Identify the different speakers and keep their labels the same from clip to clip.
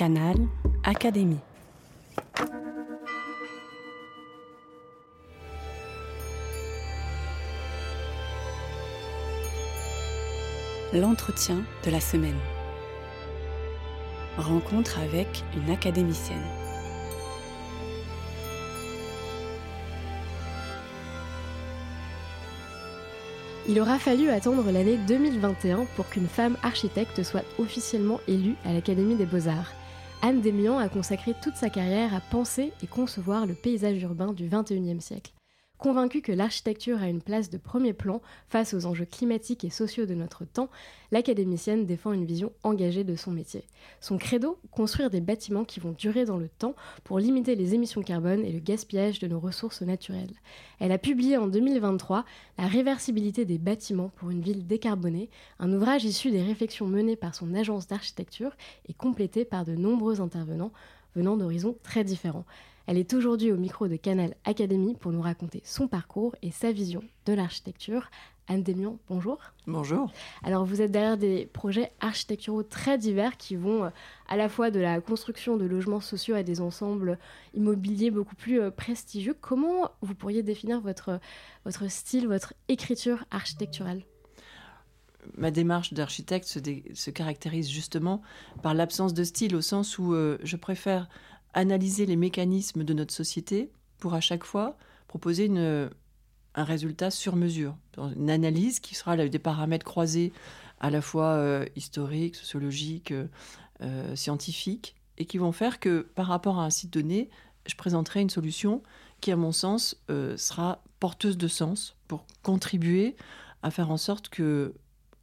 Speaker 1: Canal Académie. L'entretien de la semaine. Rencontre avec une académicienne.
Speaker 2: Il aura fallu attendre l'année 2021 pour qu'une femme architecte soit officiellement élue à l'Académie des beaux-arts. Anne Desmians a consacré toute sa carrière à penser et concevoir le paysage urbain du XXIe siècle. Convaincue que l'architecture a une place de premier plan face aux enjeux climatiques et sociaux de notre temps, l'académicienne défend une vision engagée de son métier. Son credo, construire des bâtiments qui vont durer dans le temps pour limiter les émissions carbone et le gaspillage de nos ressources naturelles. Elle a publié en 2023 La réversibilité des bâtiments pour une ville décarbonée, un ouvrage issu des réflexions menées par son agence d'architecture et complété par de nombreux intervenants venant d'horizons très différents. Elle est aujourd'hui au micro de Canal Académie pour nous raconter son parcours et sa vision de l'architecture. Anne Demian, bonjour.
Speaker 3: Bonjour.
Speaker 2: Alors vous êtes derrière des projets architecturaux très divers qui vont euh, à la fois de la construction de logements sociaux à des ensembles immobiliers beaucoup plus euh, prestigieux. Comment vous pourriez définir votre, votre style, votre écriture architecturale?
Speaker 3: Ma démarche d'architecte se, caractérise justement par l'absence de style, au sens où euh, je préfère analyser les mécanismes de notre société pour à chaque fois proposer un résultat sur mesure. Une analyse qui sera des paramètres croisés à la fois euh, historiques, sociologiques, euh, scientifiques, et qui vont faire que par rapport à un site donné, je présenterai une solution qui, à mon sens, sera porteuse de sens pour contribuer à faire en sorte que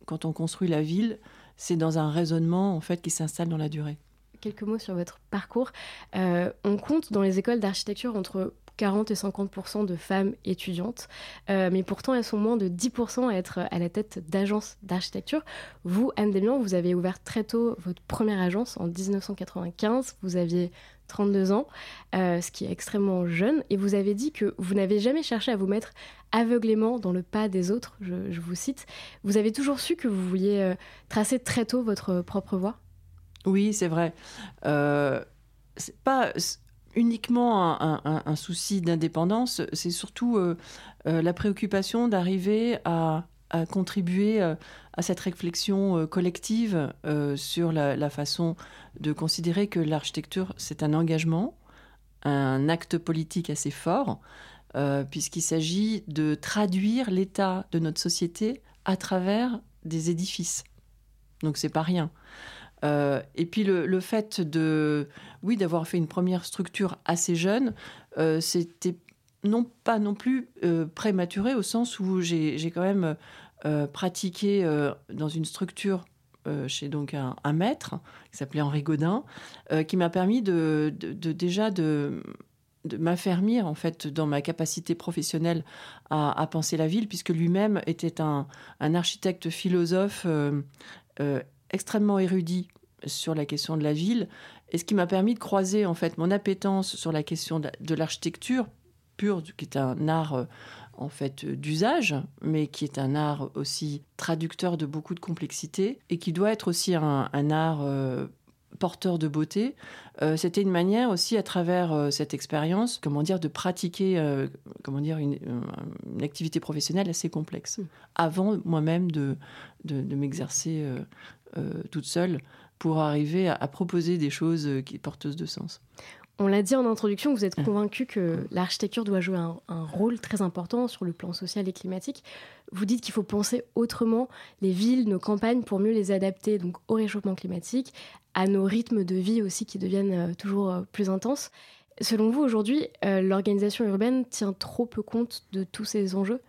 Speaker 3: quand on construit la ville, c'est dans un raisonnement en fait qui s'installe dans la durée.
Speaker 2: Quelques mots sur votre parcours. Euh, on compte dans les écoles d'architecture entre 40 et 50 de femmes étudiantes, euh, mais pourtant elles sont moins de 10% à être à la tête d'agences d'architecture. Vous, Anne Demian, vous avez ouvert très tôt votre première agence en 1995. Vous aviez 32 ans, euh, ce qui est extrêmement jeune, et vous avez dit que vous n'avez jamais cherché à vous mettre aveuglément dans le pas des autres, je, vous cite. Vous avez toujours su que vous vouliez tracer très tôt votre propre voie?
Speaker 3: Oui, c'est vrai. Euh, c'est pas uniquement un, souci d'indépendance, c'est surtout euh, la préoccupation d'arriver à, contribuer à cette réflexion collective sur la, façon de considérer que l'architecture, c'est un engagement, un acte politique assez fort, euh, puisqu'il s'agit de traduire l'état de notre société à travers des édifices. Donc c'est pas rien. Euh, et puis le, fait de, oui, d'avoir fait une première structure assez jeune, euh, c'était non pas non plus prématuré au sens où j'ai quand même pratiqué dans une structure chez donc un, maître qui s'appelait Henri Godin, qui m'a permis de, déjà de de m'affermir en fait dans ma capacité professionnelle à, penser la ville, puisque lui-même était un, architecte philosophe euh, euh, extrêmement érudit sur la question de la ville, et ce qui m'a permis de croiser en fait mon appétence sur la question de, l'architecture pure, qui est un art euh, en fait d'usage, mais qui est un art aussi traducteur de beaucoup de complexité et qui doit être aussi un, art porteur de beauté, euh, c'était une manière aussi à travers euh, cette expérience, comment dire, de pratiquer, euh, comment dire, une, activité professionnelle assez complexe. Mm. Avant moi-même de, de, m'exercer toute seule pour arriver à, proposer des choses qui porteuses de sens.
Speaker 2: On l'a dit en introduction, vous êtes convaincu que l'architecture doit jouer un, rôle très important sur le plan social et climatique. Vous dites qu'il faut penser autrement les villes, nos campagnes pour mieux les adapter donc au réchauffement climatique, à nos rythmes de vie aussi qui deviennent euh, toujours euh, plus intenses. Selon vous, aujourd'hui, euh, l'organisation urbaine tient trop peu compte de tous ces enjeux?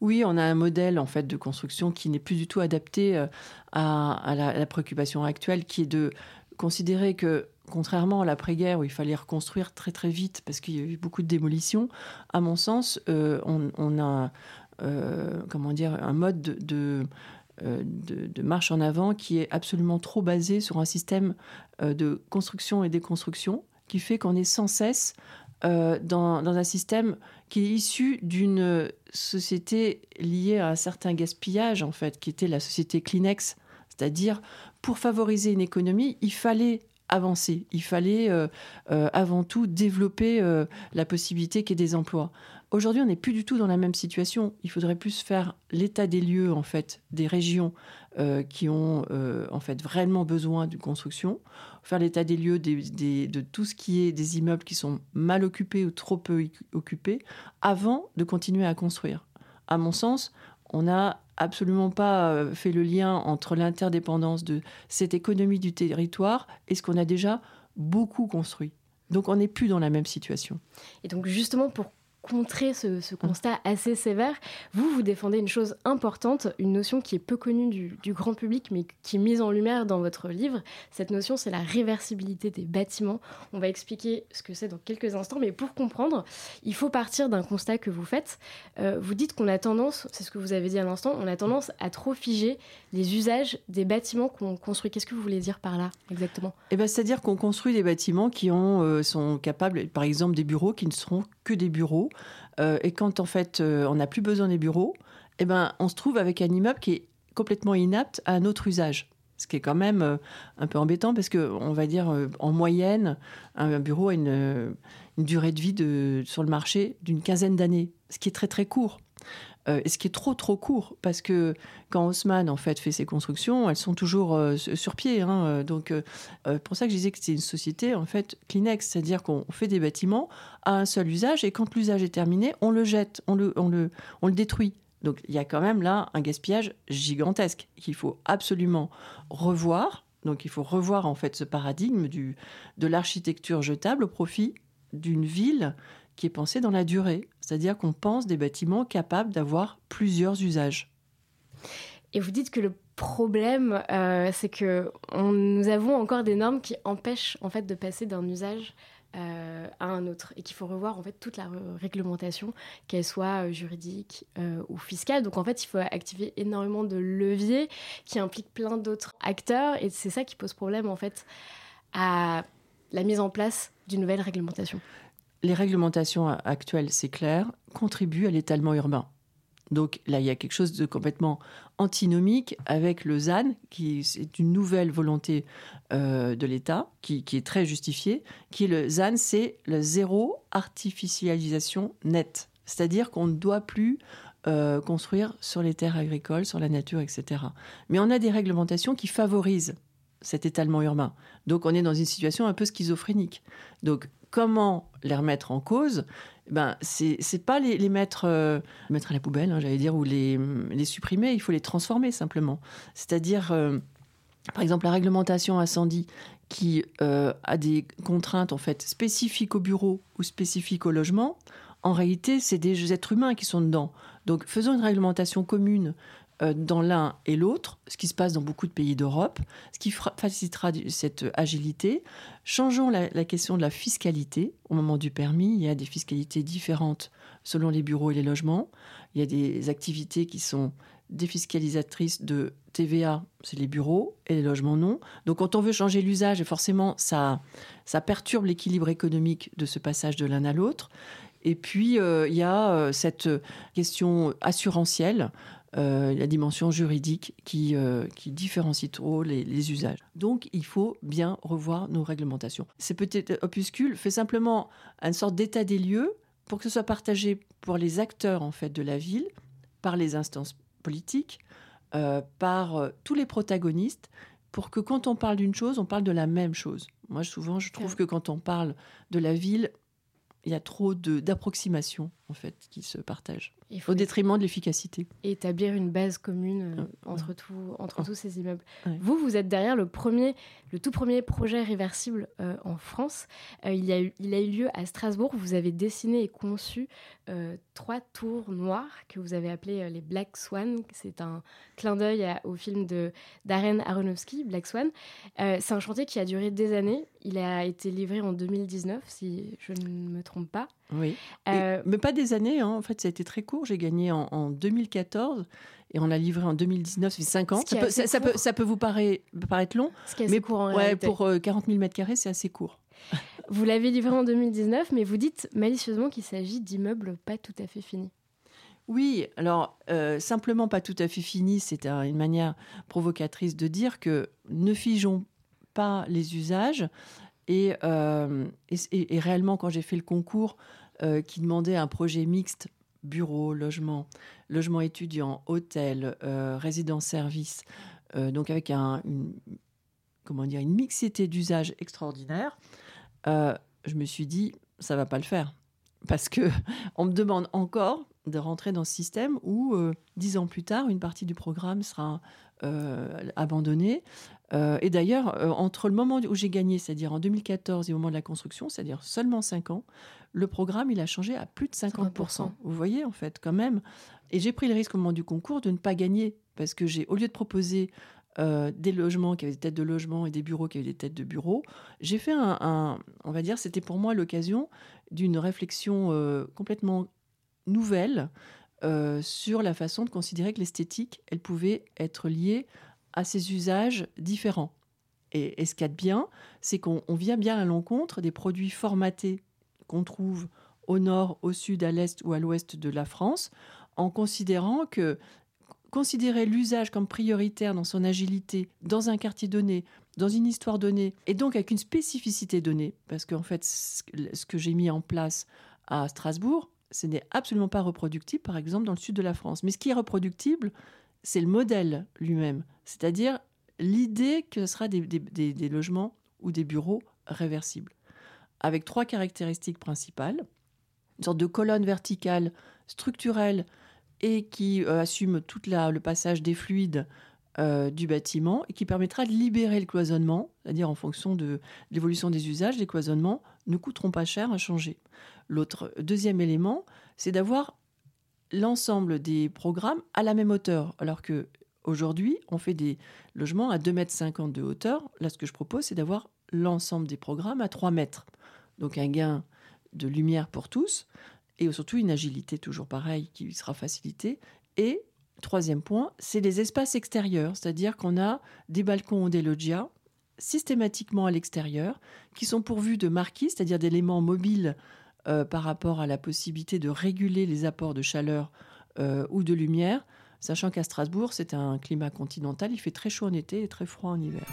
Speaker 3: Oui, on a un modèle en fait de construction qui n'est plus du tout adapté à, la, préoccupation actuelle, qui est de considérer que contrairement à l'après-guerre où il fallait reconstruire très très vite parce qu'il y a eu beaucoup de démolitions, à mon sens, on, a comment dire un mode de euh, marche en avant qui est absolument trop basé sur un système euh, de construction et déconstruction qui fait qu'on est sans cesse euh, dans, un système qui est issu d'une société liée à un certain gaspillage, en fait, qui était la société Kleenex. C'est-à-dire, pour favoriser une économie, il fallait avancer. Il fallait avant tout développer la possibilité qu'il y ait des emplois. Aujourd'hui, on n'est plus du tout dans la même situation. Il faudrait plus faire l'état des lieux, en fait, des régions qui ont en fait vraiment besoin de construction, faire l'état des lieux de tout ce qui est des immeubles qui sont mal occupés ou trop peu occupés, avant de continuer à construire. À mon sens, on n'a absolument pas euh, fait le lien entre l'interdépendance de cette économie du territoire et ce qu'on a déjà beaucoup construit. Donc on n'est plus dans la même situation.
Speaker 2: Et donc justement pour contrer ce, constat assez sévère, vous, vous défendez une chose importante, une notion qui est peu connue du, grand public, mais qui est mise en lumière dans votre livre. Cette notion, c'est la réversibilité des bâtiments. On va expliquer ce que c'est dans quelques instants, mais pour comprendre, il faut partir d'un constat que vous faites. Euh, vous dites qu'on a tendance, c'est ce que vous avez dit à l'instant, on a tendance à trop figer les usages des bâtiments qu'on construit. Qu'est-ce que vous voulez dire par là, exactement?
Speaker 3: Eh ben, C'est-à-dire qu'on construit des bâtiments qui ont, euh, sont capables, par exemple des bureaux qui ne seront que des bureaux, euh, et quand en fait euh, on n'a plus besoin des bureaux, eh ben, on se trouve avec un immeuble qui est complètement inapte à un autre usage. Ce qui est quand même euh, un peu embêtant parce que on va dire en moyenne, un, bureau a une, durée de vie sur le marché d'une quinzaine d'années, ce qui est très très court. Euh, et ce qui est trop trop court parce que quand Haussmann en fait fait ses constructions, elles sont toujours euh, sur pied. Hein, euh, donc pour ça que je disais que c'est une société en fait Kleenex, c'est-à-dire qu'on fait des bâtiments à un seul usage et quand l'usage est terminé, on le jette, on le, on le, on le détruit. Donc il y a quand même là un gaspillage gigantesque qu'il faut absolument revoir. Donc il faut revoir en fait ce paradigme du, de l'architecture jetable au profit d'une ville qui est pensée dans la durée, c'est-à-dire qu'on pense des bâtiments capables d'avoir plusieurs usages.
Speaker 2: Et vous dites que le problème, euh, c'est que nous avons encore des normes qui empêchent en fait de passer d'un usage euh, à un autre et qu'il faut revoir en fait toute la réglementation, qu'elle soit euh, juridique ou fiscale. Donc en fait, il faut activer énormément de leviers qui impliquent plein d'autres acteurs et c'est ça qui pose problème en fait à la mise en place d'une nouvelle réglementation
Speaker 3: les réglementations actuelles, c'est clair, contribuent à l'étalement urbain. Donc là, il y a quelque chose de complètement antinomique avec le ZAN, qui est une nouvelle volonté euh, de l'État, qui, est très justifiée, qui est le ZAN, c'est le zéro artificialisation nette. C'est-à-dire qu'on ne doit plus euh, construire sur les terres agricoles, sur la nature, etc. Mais on a des réglementations qui favorisent cet étalement urbain. Donc on est dans une situation un peu schizophrénique. Comment les remettre en cause ben, c'est pas les, mettre, euh, mettre à la poubelle, hein, j'allais dire, ou les, les, supprimer, il faut les transformer simplement. C'est-à-dire, euh, par exemple, la réglementation incendie qui euh, a des contraintes en fait spécifiques au bureau ou spécifiques au logement, en réalité, c'est des êtres humains qui sont dedans. Donc, faisons une réglementation commune dans l'un et l'autre, ce qui se passe dans beaucoup de pays d'Europe, ce qui facilitera cette agilité. Changeons la, question de la fiscalité. Au moment du permis, il y a des fiscalités différentes selon les bureaux et les logements. Il y a des activités qui sont défiscalisatrices de TVA, c'est les bureaux, et les logements non. Donc quand on veut changer l'usage, forcément, ça, ça perturbe l'équilibre économique de ce passage de l'un à l'autre. Et puis, euh, il y a euh, cette question assurantielle euh, la dimension juridique qui, euh, qui différencie trop les, usages. Donc, il faut bien revoir nos réglementations. Ces petits opuscules fait simplement une sorte d'état des lieux pour que ce soit partagé pour les acteurs en fait de la ville, par les instances politiques, euh, par tous les protagonistes, pour que quand on parle d'une chose, on parle de la même chose. Moi, souvent, je trouve que quand on parle de la ville, il y a trop d'approximations en fait qui se partagent au détriment de l'efficacité.
Speaker 2: Établir une base commune euh, entre, tout, entre tous ces immeubles. Vous, vous êtes derrière le premier, le tout premier projet réversible euh, en France. Euh, il, y a eu, il a eu lieu à Strasbourg. Vous avez dessiné et conçu trois tours noires que vous avez appelées les Black Swan. C'est un clin d'œil au film de Darren Aronofsky, Black Swan. C'est un chantier qui a duré des années. Il a été livré en 2019, si je ne me trompe pas.
Speaker 3: Oui. Euh, mais pas des années, hein. en fait, ça a été très court. J'ai gagné en, 2014 et on a livré en 2019, ça fait 5 ans. Ça peut, ça, peut, ça peut, vous paraître, paraître long,
Speaker 2: mais court en ouais,
Speaker 3: pour 40 000 mètres carrés, c'est assez court.
Speaker 2: Vous l'avez livré en 2019, mais vous dites malicieusement qu'il s'agit d'immeubles pas tout à fait finis.
Speaker 3: Oui, alors euh, simplement pas tout à fait finis, c'est une manière provocatrice de dire que ne figeons pas les usages. Et, euh, et, réellement, quand j'ai fait le concours euh, qui demandait un projet mixte, bureau, logement, logement étudiant, hôtel, euh, résidence-service, donc avec un, une, comment dire, une mixité d'usages extraordinaire, je me suis dit, ça va pas le faire. Parce que on me demande encore de rentrer dans ce système où, dix ans plus tard, une partie du programme sera abandonnée euh, et d'ailleurs, euh, entre le moment où j'ai gagné, c'est-à-dire en 2014 et au moment de la construction, c'est-à-dire seulement 5 ans, le programme, il a changé à plus de 50%. Vous voyez, en fait, quand même. Et j'ai pris le risque au moment du concours de ne pas gagner, parce que j'ai, au lieu de proposer euh, des logements qui avaient des têtes de logement et des bureaux qui avaient des têtes de bureaux, j'ai fait un, on va dire, c'était pour moi l'occasion d'une réflexion complètement nouvelle sur la façon de considérer que l'esthétique, elle pouvait être liée à ces usages différents. Et, ce qu'il y a de bien, c'est qu'on vient bien à l'encontre des produits formatés qu'on trouve au nord, au sud, à l'est ou à l'ouest de la France, en considérant que considérer l'usage comme prioritaire dans son agilité, dans un quartier donné, dans une histoire donnée, et donc avec une spécificité donnée, parce qu'en fait, ce que j'ai mis en place à Strasbourg, ce n'est absolument pas reproductible, par exemple, dans le sud de la France. Mais ce qui est reproductible, c'est le modèle lui-même, c'est-à-dire l'idée que ce sera des, logements ou des bureaux réversibles, avec trois caractéristiques principales. Une sorte de colonne verticale structurelle et qui euh, assume tout le passage des fluides euh, du bâtiment et qui permettra de libérer le cloisonnement, c'est-à-dire en fonction de l'évolution des usages, les cloisonnements ne coûteront pas cher à changer. L'autre deuxième élément, c'est d'avoir l'ensemble des programmes à la même hauteur. Alors que aujourd'hui, on fait des logements à 2,50 m de hauteur. Là, ce que je propose, c'est d'avoir l'ensemble des programmes à 3 mètres. Donc un gain de lumière pour tous et surtout une agilité toujours pareille qui sera facilitée. Et troisième point, c'est les espaces extérieurs, c'est-à-dire qu'on a des balcons ou des loggias systématiquement à l'extérieur qui sont pourvus de marquis, c'est-à-dire d'éléments mobiles euh, par rapport à la possibilité de réguler les apports de chaleur euh, ou de lumière, sachant qu'à Strasbourg, c'est un climat continental, il fait très chaud en été et très froid en hiver.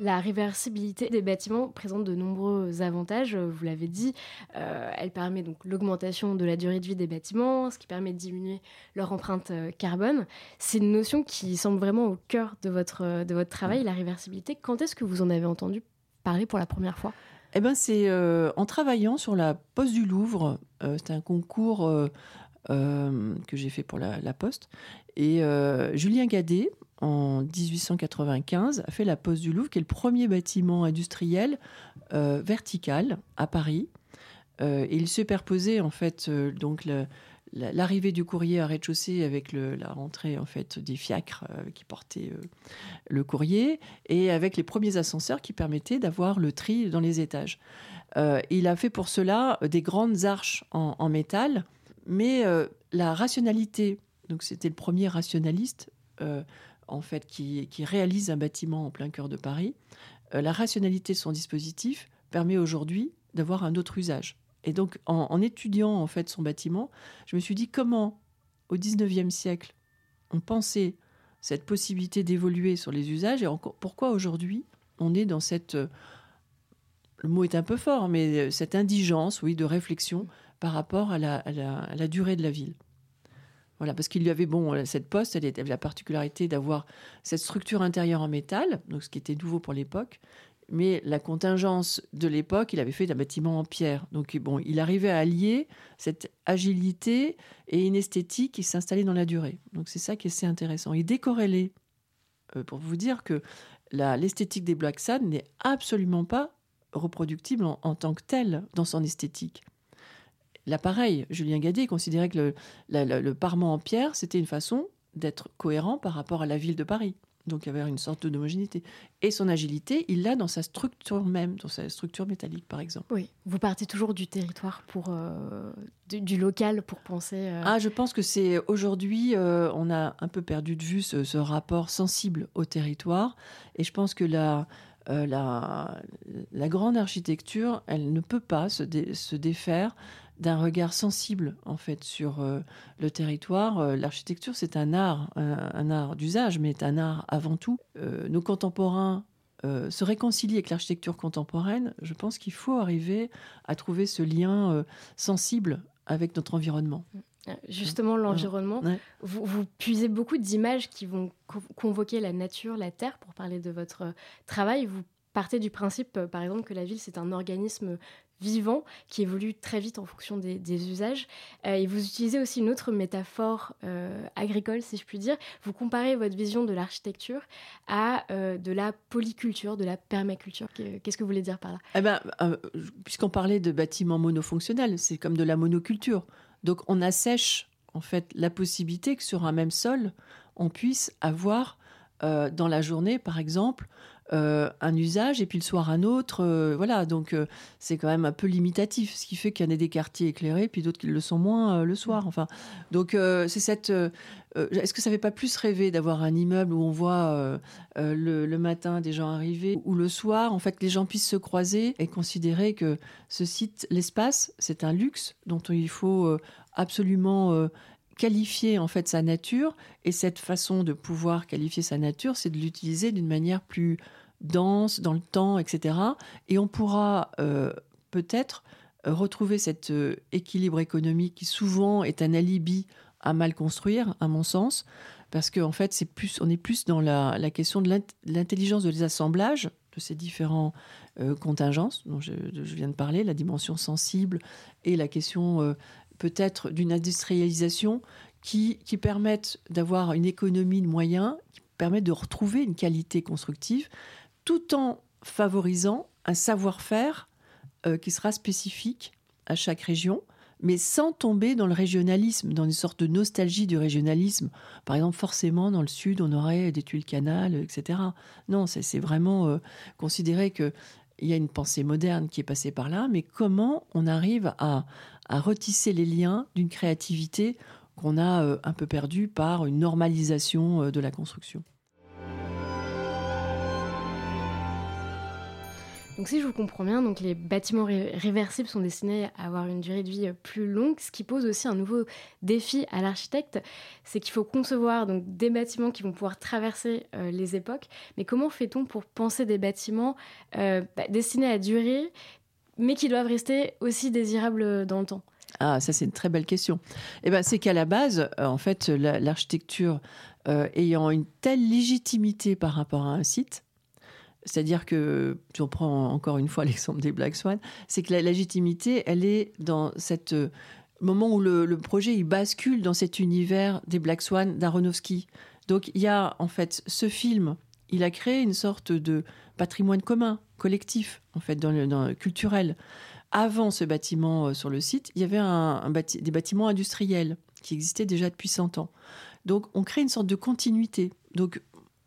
Speaker 2: La réversibilité des bâtiments présente de nombreux avantages, vous l'avez dit. Euh, elle permet donc l'augmentation de la durée de vie des bâtiments, ce qui permet de diminuer leur empreinte euh, carbone. C'est une notion qui semble vraiment au cœur de votre, de votre travail, la réversibilité. Quand est-ce que vous en avez entendu parler pour la première fois?
Speaker 3: Eh ben, c'est euh, en travaillant sur la Poste du Louvre. c'est un concours que j'ai fait pour la, la Poste. Et Julien Gadet, en 1895, a fait la Poste du Louvre, qui est le premier bâtiment industriel euh, vertical à Paris. Euh, il superposait en fait euh, donc l'arrivée du courrier à rez-de-chaussée avec la rentrée en fait des fiacres qui portaient le courrier et avec les premiers ascenseurs qui permettaient d'avoir le tri dans les étages. il a fait pour cela des grandes arches en, en métal, mais la rationalité, donc c'était le premier rationaliste en fait, qui, réalise un bâtiment en plein cœur de Paris, euh, la rationalité de son dispositif permet aujourd'hui d'avoir un autre usage. Et donc, en, étudiant en fait son bâtiment, je me suis dit comment, au 19e siècle, on pensait cette possibilité d'évoluer sur les usages et encore, pourquoi aujourd'hui on est dans cette le mot est un peu fort, mais euh, cette indigence, oui, de réflexion par rapport à la durée de la ville. Voilà, parce qu'il y avait, bon, euh, cette poste, elle avait la particularité d'avoir cette structure intérieure en métal, donc ce qui était nouveau pour l'époque. Mais la contingence de l'époque, il avait fait un bâtiment en pierre. Donc, bon, il arrivait à allier cette agilité et une esthétique qui s'installait dans la durée. Donc, c'est ça qui est assez intéressant. Il décorrélait, euh, pour vous dire que l'esthétique des Black Sad n'est absolument pas reproductible en tant que telle dans son esthétique. L'appareil, Julien Gadet considérait que le, parement en pierre, c'était une façon d'être cohérent par rapport à la ville de Paris. Donc il y avait une sorte d'homogénéité. Et son agilité, il l'a dans sa structure même, dans sa structure métallique par exemple.
Speaker 2: Oui, vous partez toujours du territoire pour euh, du, local pour penser. Euh,
Speaker 3: ah, je pense que c'est aujourd'hui, euh, on a un peu perdu de vue ce, rapport sensible au territoire. Et je pense que la, la, la grande architecture, elle ne peut pas se, se défaire d'un regard sensible en fait sur le territoire. L'architecture, c'est un art, un, art d'usage, mais un art avant tout. nos contemporains se réconcilient avec l'architecture contemporaine. Je pense qu'il faut arriver à trouver ce lien sensible avec notre environnement.
Speaker 2: Euh, justement, l'environnement, vous, vous, puisez beaucoup d'images qui vont convoquer la nature, la terre, pour parler de votre travail. Vous partez du principe, euh, par exemple, que la ville, c'est un organisme vivant qui évolue très vite en fonction des, usages. Euh, et vous utilisez aussi une autre métaphore agricole, si je puis dire. Vous comparez votre vision de l'architecture à de la polyculture, de la permaculture. Qu'est-ce que vous voulez dire par là?
Speaker 3: Eh ben, Puisqu'on parlait de bâtiments monofonctionnels, c'est comme de la monoculture. Donc on assèche en fait la possibilité que sur un même sol, on puisse avoir euh, dans la journée, par exemple, euh, un usage et puis le soir un autre. Euh, voilà, donc c'est quand même un peu limitatif, ce qui fait qu'il y en a des quartiers éclairés, puis d'autres qui le sont moins le soir. Enfin, donc c'est cette. Est-ce que ça ne fait pas plus rêver d'avoir un immeuble où on voit le, le, matin des gens arriver, ou le soir, en fait, que les gens puissent se croiser et considérer que ce site, l'espace, c'est un luxe dont il faut absolument qualifier en fait sa nature et cette façon de pouvoir qualifier sa nature, c'est de l'utiliser d'une manière plus dense dans le temps, etc. Et on pourra euh, peut-être euh, retrouver cet euh, équilibre économique qui souvent est un alibi à mal construire, à mon sens, parce qu'en fait, c'est plus, on est plus dans la, question de l'intelligence de les assemblages de ces différents contingences dont je, viens de parler, la dimension sensible et la question peut-être d'une industrialisation qui, qui permettent d'avoir une économie de moyens, qui permettent de retrouver une qualité constructive, tout en favorisant un savoir-faire euh, qui sera spécifique à chaque région, mais sans tomber dans le régionalisme, dans une sorte de nostalgie du régionalisme. Par exemple, forcément, dans le sud, on aurait des tuiles canal, etc. Non, c'est vraiment euh, considérer que il y a une pensée moderne qui est passée par là, mais comment on arrive à, retisser les liens d'une créativité qu'on a euh, un peu perdue par une normalisation euh, de la construction
Speaker 2: Donc si je vous comprends bien, donc les bâtiments réversibles sont destinés à avoir une durée de vie euh, plus longue, ce qui pose aussi un nouveau défi à l'architecte, c'est qu'il faut concevoir donc des bâtiments qui vont pouvoir traverser les époques. Mais comment fait-on pour penser des bâtiments bah, destinés à durer, mais qui doivent rester aussi désirables dans le temps
Speaker 3: ah, ça c'est une très belle question. Eh ben, c'est qu'à la base, en fait, l'architecture ayant une telle légitimité par rapport à un site, c'est-à-dire que, si on prend encore une fois l'exemple des Black Swan, c'est que la légitimité, elle est dans cette euh, moment où le, projet il bascule dans cet univers des Black Swan d'Aronofsky. Donc il y a en fait ce film, il a créé une sorte de patrimoine commun, collectif, en fait, dans le, culturel. Avant ce bâtiment euh, sur le site, il y avait des bâtiments industriels qui existaient déjà depuis 100 ans. Donc on crée une sorte de continuité. Donc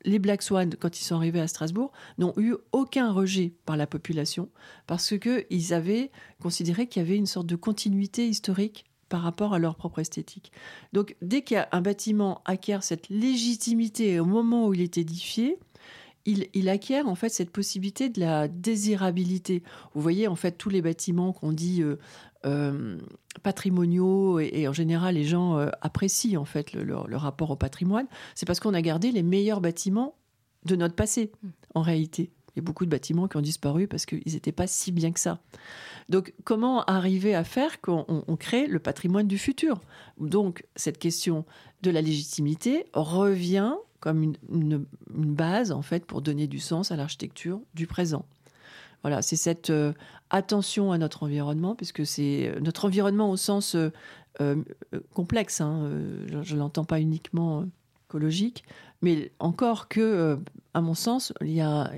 Speaker 3: les Black Swans, quand ils sont arrivés à Strasbourg, n'ont eu aucun rejet par la population parce qu'ils avaient considéré qu'il y avait une sorte de continuité historique par rapport à leur propre esthétique. Donc, dès qu'un bâtiment acquiert cette légitimité au moment où il est édifié, il, acquiert en fait cette possibilité de la désirabilité. Vous voyez en fait tous les bâtiments qu'on dit euh, euh, patrimoniaux et, en général les gens euh, apprécient en fait le, rapport au patrimoine, c'est parce qu'on a gardé les meilleurs bâtiments de notre passé mm. en réalité. Il y a beaucoup de bâtiments qui ont disparu parce qu'ils n'étaient pas si bien que ça. Donc, comment arriver à faire qu'on crée le patrimoine du futur? Donc, cette question de la légitimité revient comme une, une, base, en fait, pour donner du sens à l'architecture du présent. Voilà, c'est cette euh, attention à notre environnement, puisque c'est euh, notre environnement au sens euh, complexe. Hein, je ne l'entends pas uniquement écologique, mais encore que, à mon sens, il y a,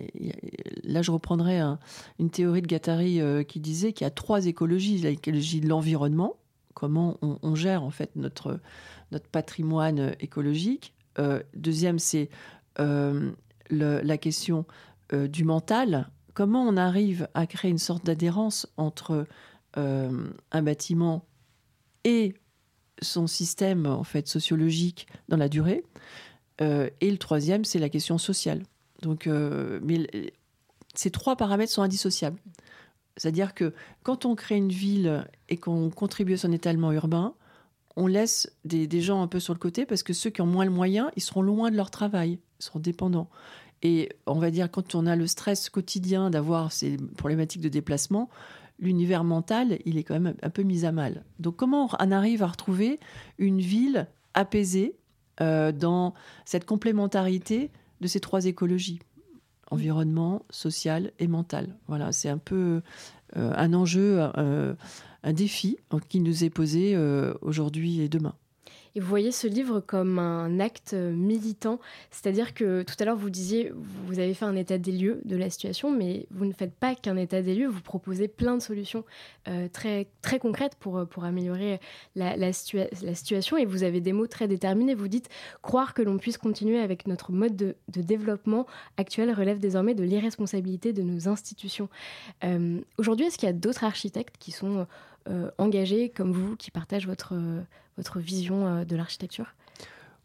Speaker 3: là je reprendrai une théorie de Gattari qui disait qu'il y a trois écologies l'écologie de l'environnement, comment on, gère en fait notre notre patrimoine écologique. Deuxième, c'est la question du mental comment on arrive à créer une sorte d'adhérence entre euh, un bâtiment et son système en fait sociologique dans la durée? Euh, et le troisième, c'est la question sociale. Donc, euh, ces trois paramètres sont indissociables. C'est-à-dire que quand on crée une ville et qu'on contribue à son étalement urbain, on laisse des, gens un peu sur le côté parce que ceux qui ont moins le moyen, ils seront loin de leur travail, ils seront dépendants. Et on va dire, quand on a le stress quotidien d'avoir ces problématiques de déplacement, l'univers mental, il est quand même un peu mis à mal. Donc comment on arrive à retrouver une ville apaisée euh, dans cette complémentarité de ces trois écologies? Environnement, social et mental. Voilà, c'est un peu euh, un enjeu, euh, un défi qui nous est posé aujourd'hui et demain.
Speaker 2: Et vous voyez ce livre comme un acte militant, c'est-à-dire que tout à l'heure vous disiez, vous avez fait un état des lieux de la situation, mais vous ne faites pas qu'un état des lieux, vous proposez plein de solutions euh, très, très concrètes pour, pour améliorer la, situation et vous avez des mots très déterminés. Vous dites croire que l'on puisse continuer avec notre mode de, développement actuel relève désormais de l'irresponsabilité de nos institutions. Euh, Aujourd'hui, est-ce qu'il y a d'autres architectes qui sont euh, engagés comme vous, qui partagent votre, votre vision euh, de l'architecture?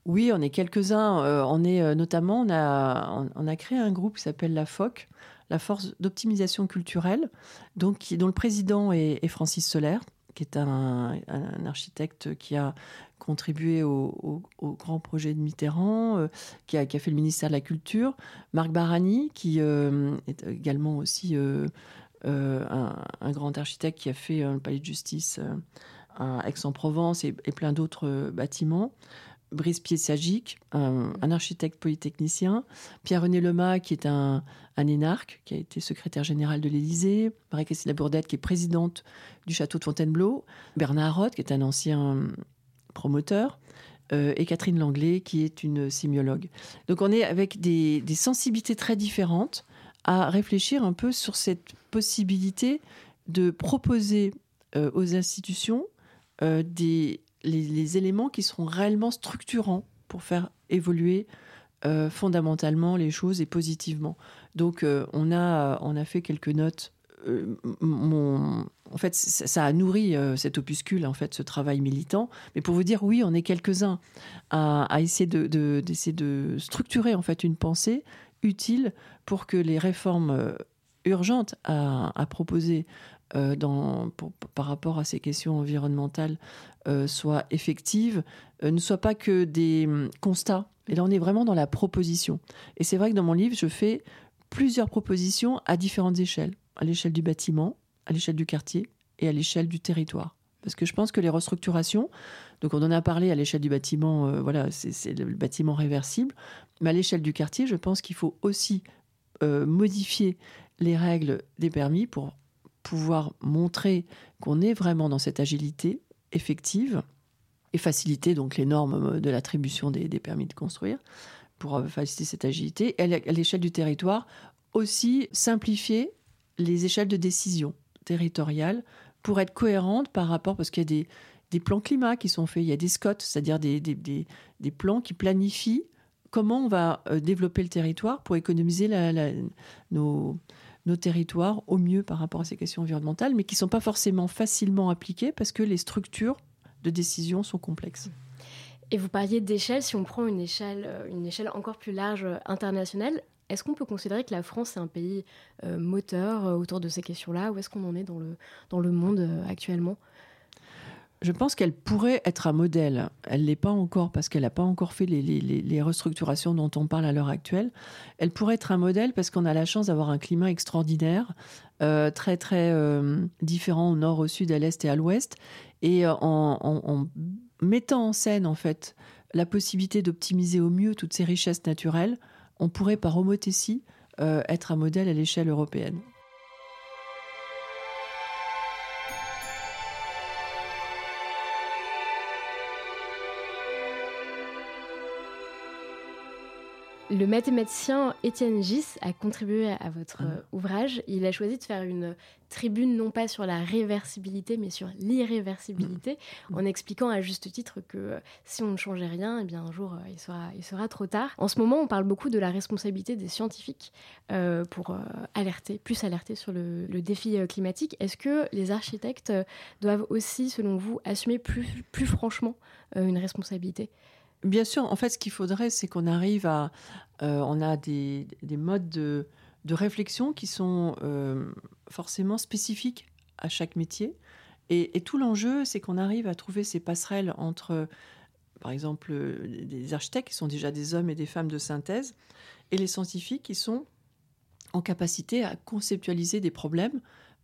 Speaker 3: Oui, on est quelques-uns. Euh, on est notamment, on a, on, a créé un groupe qui s'appelle la FOC, la Force d'optimisation culturelle, donc dont le président est, Francis Solaire, qui est un, architecte qui a contribué au, grand projet de Mitterrand, qui, a, qui, a, fait le ministère de la Culture. Marc Barani, qui est également aussi un, un, grand architecte qui a fait le palais de justice à Aix-en-Provence et, plein d'autres euh, bâtiments. Brice Piessagic, un, un, architecte polytechnicien, Pierre-René Lema, qui est un, un, énarque, qui a été secrétaire général de l'Élysée, Marie-Christine Labourdette, qui est présidente du château de Fontainebleau, Bernard Roth, qui est un ancien promoteur, euh, et Catherine Langlais, qui est une sémiologue. Donc on est avec des sensibilités très différentes à réfléchir un peu sur cette possibilité de proposer euh, aux institutions euh, des, les, éléments qui seront réellement structurants pour faire évoluer euh, fondamentalement les choses et positivement. Donc on, a, on a fait quelques notes. Mon, en fait, ça, a nourri cet opuscule, en fait, ce travail militant. Mais pour vous dire, oui, on est quelques-uns à, essayer de, d'essayer de, structurer en fait une pensée utile pour que les réformes urgentes à, proposer euh, par rapport à ces questions environnementales euh, soient effectives, euh, ne soient pas que des hum, constats. Et là, on est vraiment dans la proposition. Et c'est vrai que dans mon livre, je fais plusieurs propositions à différentes échelles. À l'échelle du bâtiment, à l'échelle du quartier et à l'échelle du territoire. Parce que je pense que les restructurations, donc on en a parlé à l'échelle du bâtiment, voilà, c'est le bâtiment réversible, mais à l'échelle du quartier, je pense qu'il faut aussi modifier les règles des permis pour pouvoir montrer qu'on est vraiment dans cette agilité effective et faciliter donc les normes de l'attribution des, permis de construire pour euh, faciliter cette agilité. Et à l'échelle du territoire, aussi simplifier les échelles de décision territoriale pour être cohérente par rapport, parce qu'il y a des, plans climat qui sont faits, il y a des SCOT, c'est-à-dire des, plans qui planifient comment on va euh, développer le territoire pour économiser nos, territoires au mieux par rapport à ces questions environnementales, mais qui ne sont pas forcément facilement appliquées parce que les structures de décision sont complexes.
Speaker 2: Et vous parliez d'échelle, si on prend une échelle, euh, encore plus large euh, internationale, est-ce qu'on peut considérer que la France est un pays euh, moteur autour de ces questions-là? Où est-ce qu'on en est dans le, dans le monde actuellement?
Speaker 3: Je pense qu'elle pourrait être un modèle. Elle l'est pas encore parce qu'elle n'a pas encore fait les, restructurations dont on parle à l'heure actuelle. Elle pourrait être un modèle parce qu'on a la chance d'avoir un climat extraordinaire, euh, très très euh, différent au nord, au sud, à l'est et à l'ouest. Et euh, en, en, en, mettant en scène en fait la possibilité d'optimiser au mieux toutes ces richesses naturelles, on pourrait par homothétie euh, être un modèle à l'échelle européenne.
Speaker 2: Le mathématicien Étienne Gis a contribué à votre ah. euh, ouvrage. Il a choisi de faire une tribune non pas sur la réversibilité, mais sur l'irréversibilité, mm. en expliquant à juste titre que euh, si on ne changeait rien, eh bien un jour euh, il, sera, il sera trop tard. En ce moment, on parle beaucoup de la responsabilité des scientifiques pour alerter, plus alerter sur le, le défi climatique. Est-ce que les architectes doivent aussi, selon vous, assumer plus, plus franchement une responsabilité?
Speaker 3: Bien sûr, en fait, ce qu'il faudrait, c'est qu'on arrive à. Euh, on a des, des modes de, réflexion qui sont forcément spécifiques à chaque métier. Et, tout l'enjeu, c'est qu'on arrive à trouver ces passerelles entre, par exemple, des architectes qui sont déjà des hommes et des femmes de synthèse, et les scientifiques qui sont en capacité à conceptualiser des problèmes.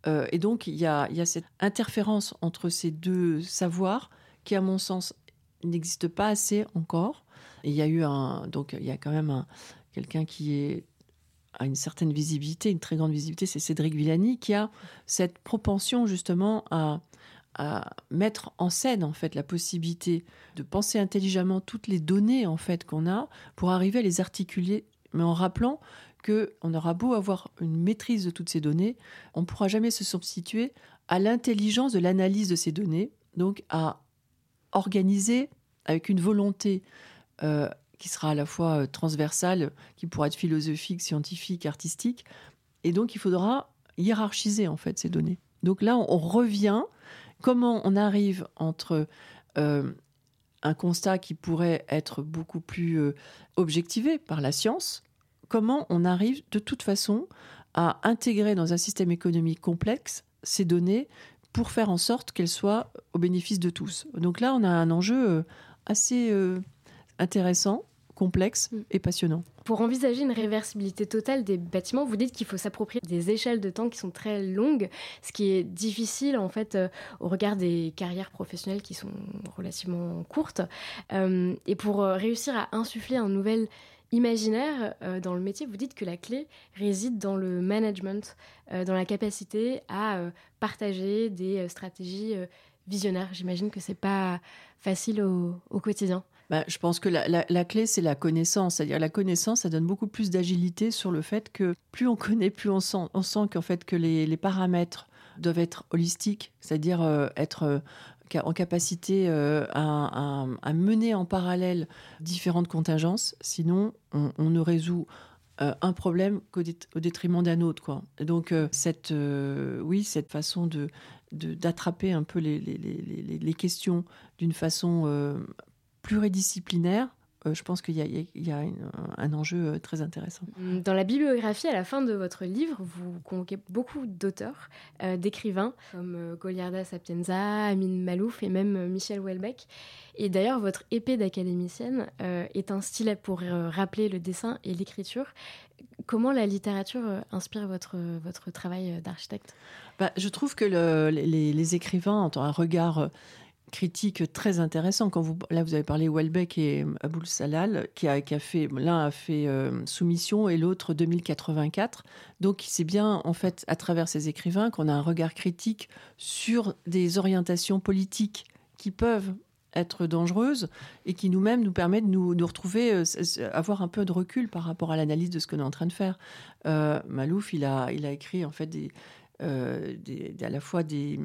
Speaker 3: Euh, et donc, il y, a, cette interférence entre ces deux savoirs qui, à mon sens, n'existe pas assez encore. Il y a eu un. Donc, il y a quand même quelqu'un qui est a une certaine visibilité, une très grande visibilité, c'est Cédric Villani, qui a cette propension justement à, à mettre en scène en fait la possibilité de penser intelligemment toutes les données en fait qu'on a pour arriver à les articuler, mais en rappelant que on aura beau avoir une maîtrise de toutes ces données, on ne pourra jamais se substituer à l'intelligence de l'analyse de ces données, donc à organiser avec une volonté euh, qui sera à la fois euh, transversale, qui pourra être philosophique, scientifique, artistique, et donc il faudra hiérarchiser en fait ces données. Donc là, on revient Comment on arrive entre euh, un constat qui pourrait être beaucoup plus objectivé par la science, comment on arrive de toute façon à intégrer dans un système économique complexe ces données pour faire en sorte qu'elles soient au bénéfice de tous. Donc là, on a un enjeu euh, assez intéressant complexe mm. et passionnant.
Speaker 2: Pour envisager une réversibilité totale des bâtiments, vous dites qu'il faut s'approprier des échelles de temps qui sont très longues, ce qui est difficile en fait euh, au regard des carrières professionnelles qui sont relativement courtes. Euh, et pour euh, réussir à insuffler un nouvel imaginaire dans le métier, vous dites que la clé réside dans le management, dans la capacité à partager des stratégies visionnaires. J'imagine que c'est pas facile au quotidien.
Speaker 3: Bah, je pense que la, clé, c'est la connaissance. C'est-à-dire la connaissance, ça donne beaucoup plus d'agilité sur le fait que plus on connaît, plus on sent, on sent qu'en fait que les, paramètres doivent être holistiques, c'est-à-dire euh, être euh, en capacité euh, à, mener en parallèle différentes contingences. Sinon, on, ne résout un problème qu'au détriment d'un autre. Donc, cette, oui, cette façon de d'attraper un peu les, questions d'une façon pluridisciplinaire, euh, je pense qu'il y a, un enjeu euh, très intéressant.
Speaker 2: Dans la bibliographie, à la fin de votre livre, vous convoquez beaucoup d'auteurs, euh, d'écrivains, comme Goliarda Sapienza, Amin Malouf et même Michel Houellebecq. Et d'ailleurs, votre épée d'académicienne est un stylet pour rappeler le dessin et l'écriture. Comment la littérature inspire votre, votre travail d'architecte?
Speaker 3: Bah, Je trouve que les, les, écrivains ont un regard critique très intéressant. Quand vous, là, vous avez parlé Welbeck et Aboul Salal, qui a, qui a fait, l'un a fait euh, Soumission et l'autre 2084. Donc, c'est bien, en fait, à travers ces écrivains, qu'on a un regard critique sur des orientations politiques qui peuvent être dangereuses et qui nous-mêmes nous permettent de nous, nous retrouver, euh, avoir un peu de recul par rapport à l'analyse de ce qu'on est en train de faire. Euh, Malouf, il a, il a écrit en fait des, euh, à la fois des,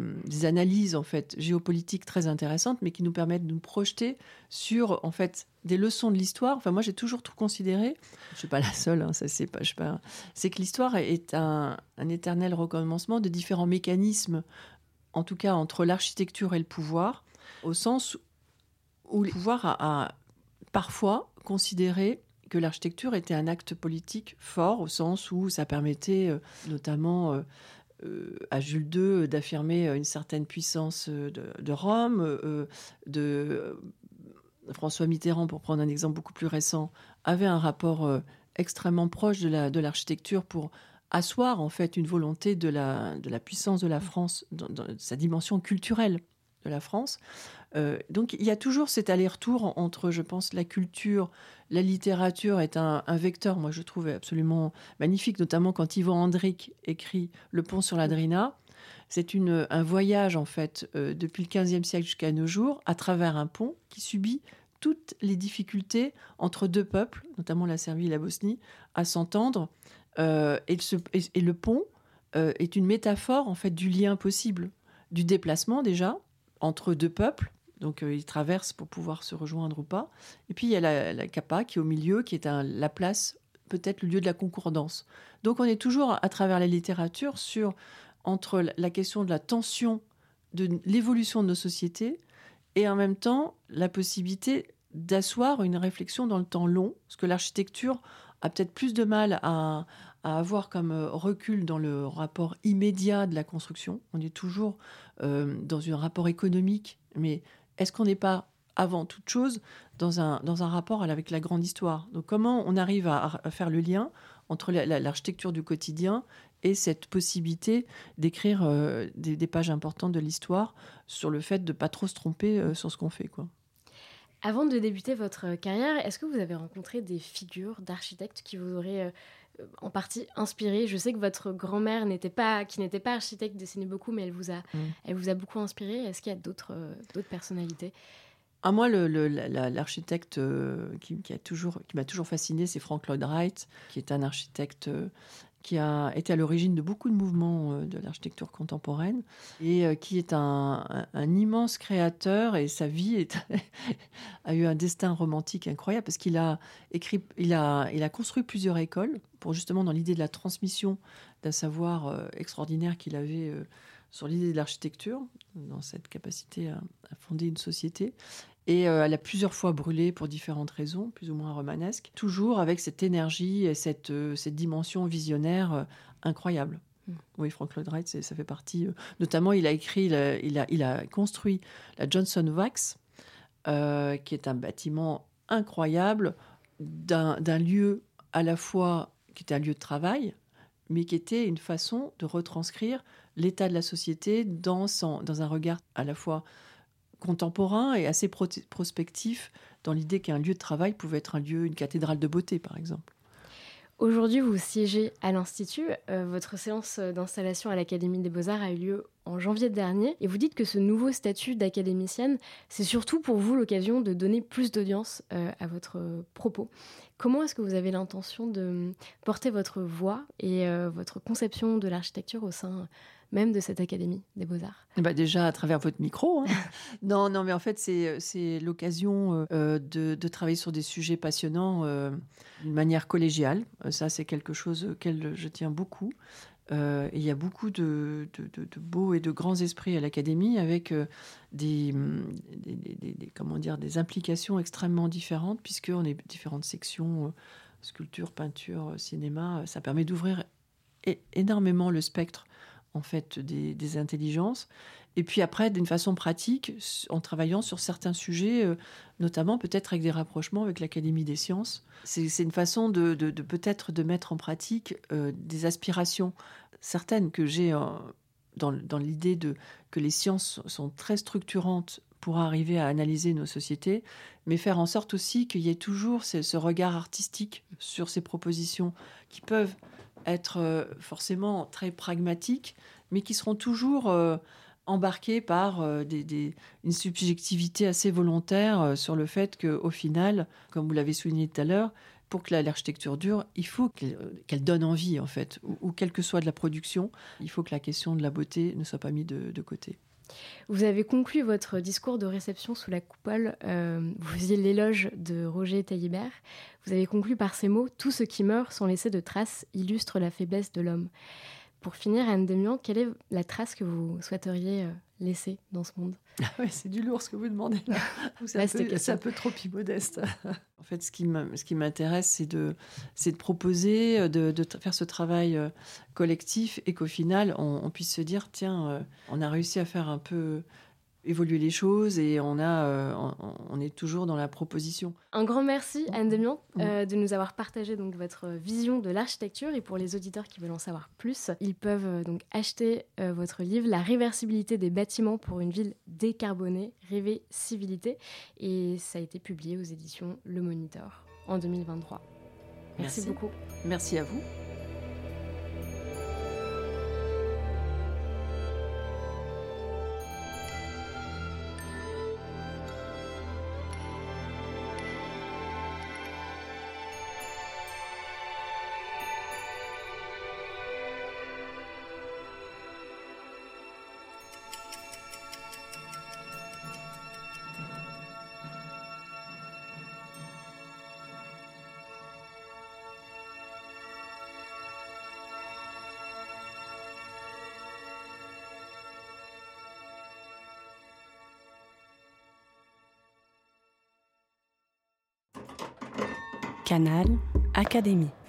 Speaker 3: analyses en fait géopolitiques très intéressantes, mais qui nous permettent de nous projeter sur en fait des leçons de l'histoire. Enfin, moi, j'ai toujours tout considéré. Je suis pas la seule. Hein, ça c'est pas. C'est que l'histoire est un, éternel recommencement de différents mécanismes, en tout cas entre l'architecture et le pouvoir, au sens où le pouvoir a, parfois considéré que l'architecture était un acte politique fort, au sens où ça permettait euh, notamment euh, à Jules II d'affirmer une certaine puissance de, Rome, de François Mitterrand, pour prendre un exemple beaucoup plus récent, avait un rapport extrêmement proche de l'architecture pour asseoir en fait une volonté de la, de la puissance de la France dans sa dimension culturelle de la France. Euh, donc il y a toujours cet aller-retour entre, je pense, la culture, la littérature est un, vecteur, moi je trouve absolument magnifique, notamment quand Yvan Andric écrit Le pont sur la Drina. C'est un voyage, en fait, euh, depuis le XVe siècle jusqu'à nos jours, à travers un pont qui subit toutes les difficultés entre deux peuples, notamment la Serbie et la Bosnie, à s'entendre. Euh, et, et, le pont est une métaphore, en fait, du lien possible, du déplacement déjà, entre deux peuples. Donc euh, ils traversent pour pouvoir se rejoindre ou pas. Et puis il y a la, la Kappa qui est au milieu, qui est la place, peut-être le lieu de la concordance. Donc on est toujours à travers la littérature sur entre la question de la tension de l'évolution de nos sociétés et en même temps la possibilité d'asseoir une réflexion dans le temps long, parce que l'architecture a peut-être plus de mal à, avoir comme recul dans le rapport immédiat de la construction. On est toujours dans un rapport économique, mais est-ce qu'on n'est pas avant toute chose dans un, dans un rapport avec la grande histoire? Donc comment on arrive à, faire le lien entre l'architecture du quotidien et cette possibilité d'écrire euh, des, pages importantes de l'histoire sur le fait de ne pas trop se tromper euh, sur ce qu'on fait. Quoi?
Speaker 2: Avant de débuter votre carrière, est-ce que vous avez rencontré des figures d'architectes qui vous auraient euh, en partie inspiré Je sais que votre grand-mère n'était pas, qui n'était pas architecte, dessinait beaucoup, mais elle vous a, mmh. elle vous a beaucoup inspiré. Est-ce qu'il y a d'autres, d'autres personnalités?
Speaker 3: À moi, l'architecte qui, qui, a toujours, qui m'a toujours fasciné, c'est Frank Lloyd Wright, qui est un architecte qui a été à l'origine de beaucoup de mouvements euh, de l'architecture contemporaine et euh, qui est un, immense créateur et sa vie a eu un destin romantique incroyable parce qu'il a écrit, il a, il a construit plusieurs écoles pour justement dans l'idée de la transmission d'un savoir euh, extraordinaire qu'il avait sur l'idée de l'architecture, dans cette capacité à, fonder une société. Et euh, elle a plusieurs fois brûlé pour différentes raisons, plus ou moins romanesques, toujours avec cette énergie et cette, euh, cette dimension visionnaire euh, incroyable. Mm. Oui, Frank Lloyd Wright, ça fait partie. notamment, il a écrit, il a, il a, construit la Johnson Wax, qui est un bâtiment incroyable d'un lieu à la fois qui était un lieu de travail, mais qui était une façon de retranscrire l'état de la société dans, dans un regard à la fois contemporain et assez prospectif dans l'idée qu'un lieu de travail pouvait être un lieu, une cathédrale de beauté, par exemple.
Speaker 2: Aujourd'hui, vous siégez à l'Institut. Euh, votre séance d'installation à l'Académie des Beaux-Arts a eu lieu en janvier dernier. Et vous dites que ce nouveau statut d'académicienne, c'est surtout pour vous l'occasion de donner plus d'audience euh, à votre propos. Comment est-ce que vous avez l'intention de porter votre voix et euh, votre conception de l'architecture au sein même de cette Académie des Beaux-Arts?
Speaker 3: Bah Déjà à travers votre micro. Hein. non, non, mais en fait, c'est l'occasion euh, de, de, travailler sur des sujets passionnants euh, d'une manière collégiale. Euh, ça, c'est quelque chose auquel je tiens beaucoup. Il y a beaucoup de, beaux et de grands esprits à l'Académie avec des, des, des, comment dire, des implications extrêmement différentes, puisqu'on est différentes sections, sculpture, peinture, cinéma. Ça permet d'ouvrir énormément le spectre en fait des, intelligences. Et puis après, d'une façon pratique, en travaillant sur certains sujets, euh, notamment peut-être avec des rapprochements avec l'Académie des sciences. C'est une façon de, peut-être de mettre en pratique euh, des aspirations certaines que j'ai euh, dans, dans l'idée de que les sciences sont très structurantes pour arriver à analyser nos sociétés, mais faire en sorte aussi qu'il y ait toujours ce regard artistique sur ces propositions qui peuvent être forcément très pragmatiques, mais qui seront toujours embarqués par euh, une subjectivité assez volontaire sur le fait qu'au final, comme vous l'avez souligné tout à l'heure, pour que l'architecture dure, il faut qu'elle donne envie, en fait, ou, quelle que soit de la production, il faut que la question de la beauté ne soit pas mise de côté.
Speaker 2: Vous avez conclu votre discours de réception sous la coupole, euh, vous faisiez l'éloge de Roger Taillibert. Vous avez conclu par ces mots Tout ce qui meurt sans laisser de traces illustre la faiblesse de l'homme. Pour finir, Anne Demian, quelle est la trace que vous souhaiteriez euh, laisser dans ce monde?
Speaker 3: Ah C'est du lourd ce que vous demandez là. C'est un, peu trop immodeste. en fait, ce qui m'intéresse, c'est de, de proposer, euh, de, de, faire ce travail euh, collectif et qu'au final, on, puisse se dire tiens, on a réussi à faire un peu évoluer les choses et on, a, euh, on, est toujours dans la proposition.
Speaker 2: Un grand merci Anne Demian euh, de nous avoir partagé donc votre vision de l'architecture et pour les auditeurs qui veulent en savoir plus, ils peuvent euh, donc acheter votre livre La réversibilité des bâtiments pour une ville décarbonée, rêver civilité et ça a été publié aux éditions Le Moniteur en 2023. merci. beaucoup.
Speaker 3: Merci à vous.
Speaker 1: Canal Académie.